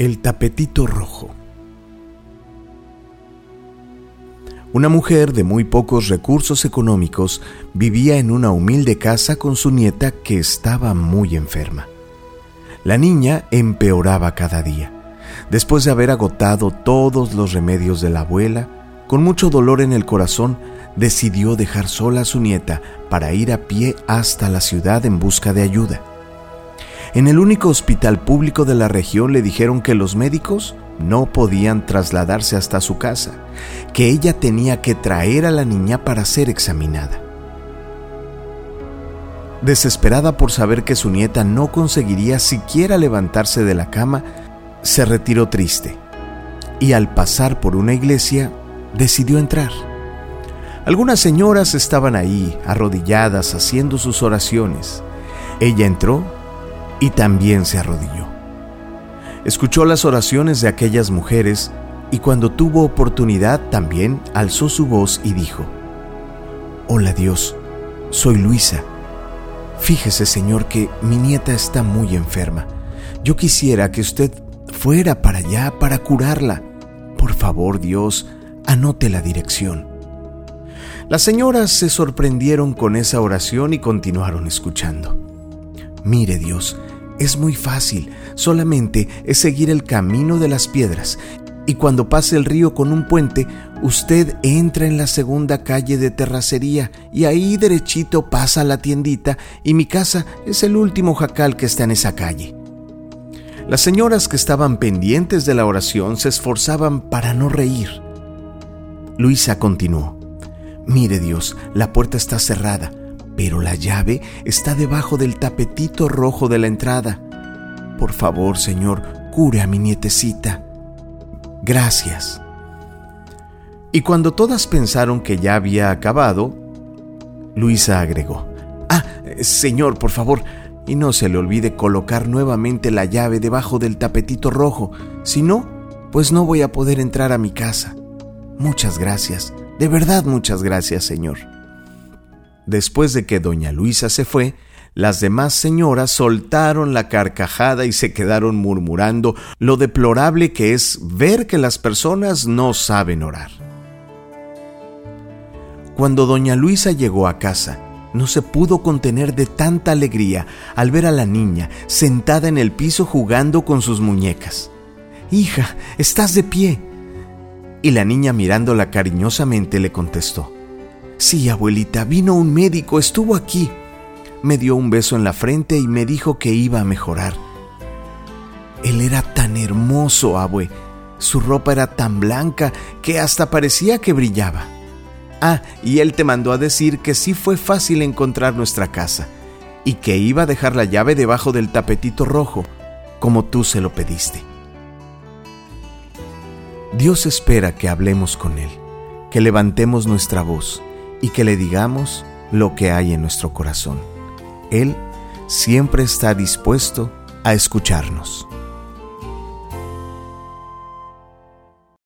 El tapetito rojo. Una mujer de muy pocos recursos económicos vivía en una humilde casa con su nieta que estaba muy enferma. La niña empeoraba cada día. Después de haber agotado todos los remedios de la abuela, con mucho dolor en el corazón, decidió dejar sola a su nieta para ir a pie hasta la ciudad en busca de ayuda. En el único hospital público de la región le dijeron que los médicos no podían trasladarse hasta su casa, que ella tenía que traer a la niña para ser examinada. Desesperada por saber que su nieta no conseguiría siquiera levantarse de la cama, se retiró triste y al pasar por una iglesia decidió entrar. Algunas señoras estaban ahí, arrodilladas, haciendo sus oraciones. Ella entró y también se arrodilló. Escuchó las oraciones de aquellas mujeres y cuando tuvo oportunidad también alzó su voz y dijo, Hola Dios, soy Luisa. Fíjese Señor que mi nieta está muy enferma. Yo quisiera que usted fuera para allá para curarla. Por favor Dios, anote la dirección. Las señoras se sorprendieron con esa oración y continuaron escuchando. Mire Dios, es muy fácil, solamente es seguir el camino de las piedras. Y cuando pase el río con un puente, usted entra en la segunda calle de terracería y ahí derechito pasa la tiendita y mi casa es el último jacal que está en esa calle. Las señoras que estaban pendientes de la oración se esforzaban para no reír. Luisa continuó. Mire Dios, la puerta está cerrada pero la llave está debajo del tapetito rojo de la entrada. Por favor, Señor, cure a mi nietecita. Gracias. Y cuando todas pensaron que ya había acabado, Luisa agregó, Ah, Señor, por favor, y no se le olvide colocar nuevamente la llave debajo del tapetito rojo, si no, pues no voy a poder entrar a mi casa. Muchas gracias, de verdad muchas gracias, Señor. Después de que doña Luisa se fue, las demás señoras soltaron la carcajada y se quedaron murmurando lo deplorable que es ver que las personas no saben orar. Cuando doña Luisa llegó a casa, no se pudo contener de tanta alegría al ver a la niña sentada en el piso jugando con sus muñecas. Hija, estás de pie. Y la niña mirándola cariñosamente le contestó, Sí, abuelita, vino un médico, estuvo aquí. Me dio un beso en la frente y me dijo que iba a mejorar. Él era tan hermoso, abue. Su ropa era tan blanca que hasta parecía que brillaba. Ah, y él te mandó a decir que sí fue fácil encontrar nuestra casa y que iba a dejar la llave debajo del tapetito rojo, como tú se lo pediste. Dios espera que hablemos con Él, que levantemos nuestra voz y que le digamos lo que hay en nuestro corazón. Él siempre está dispuesto a escucharnos.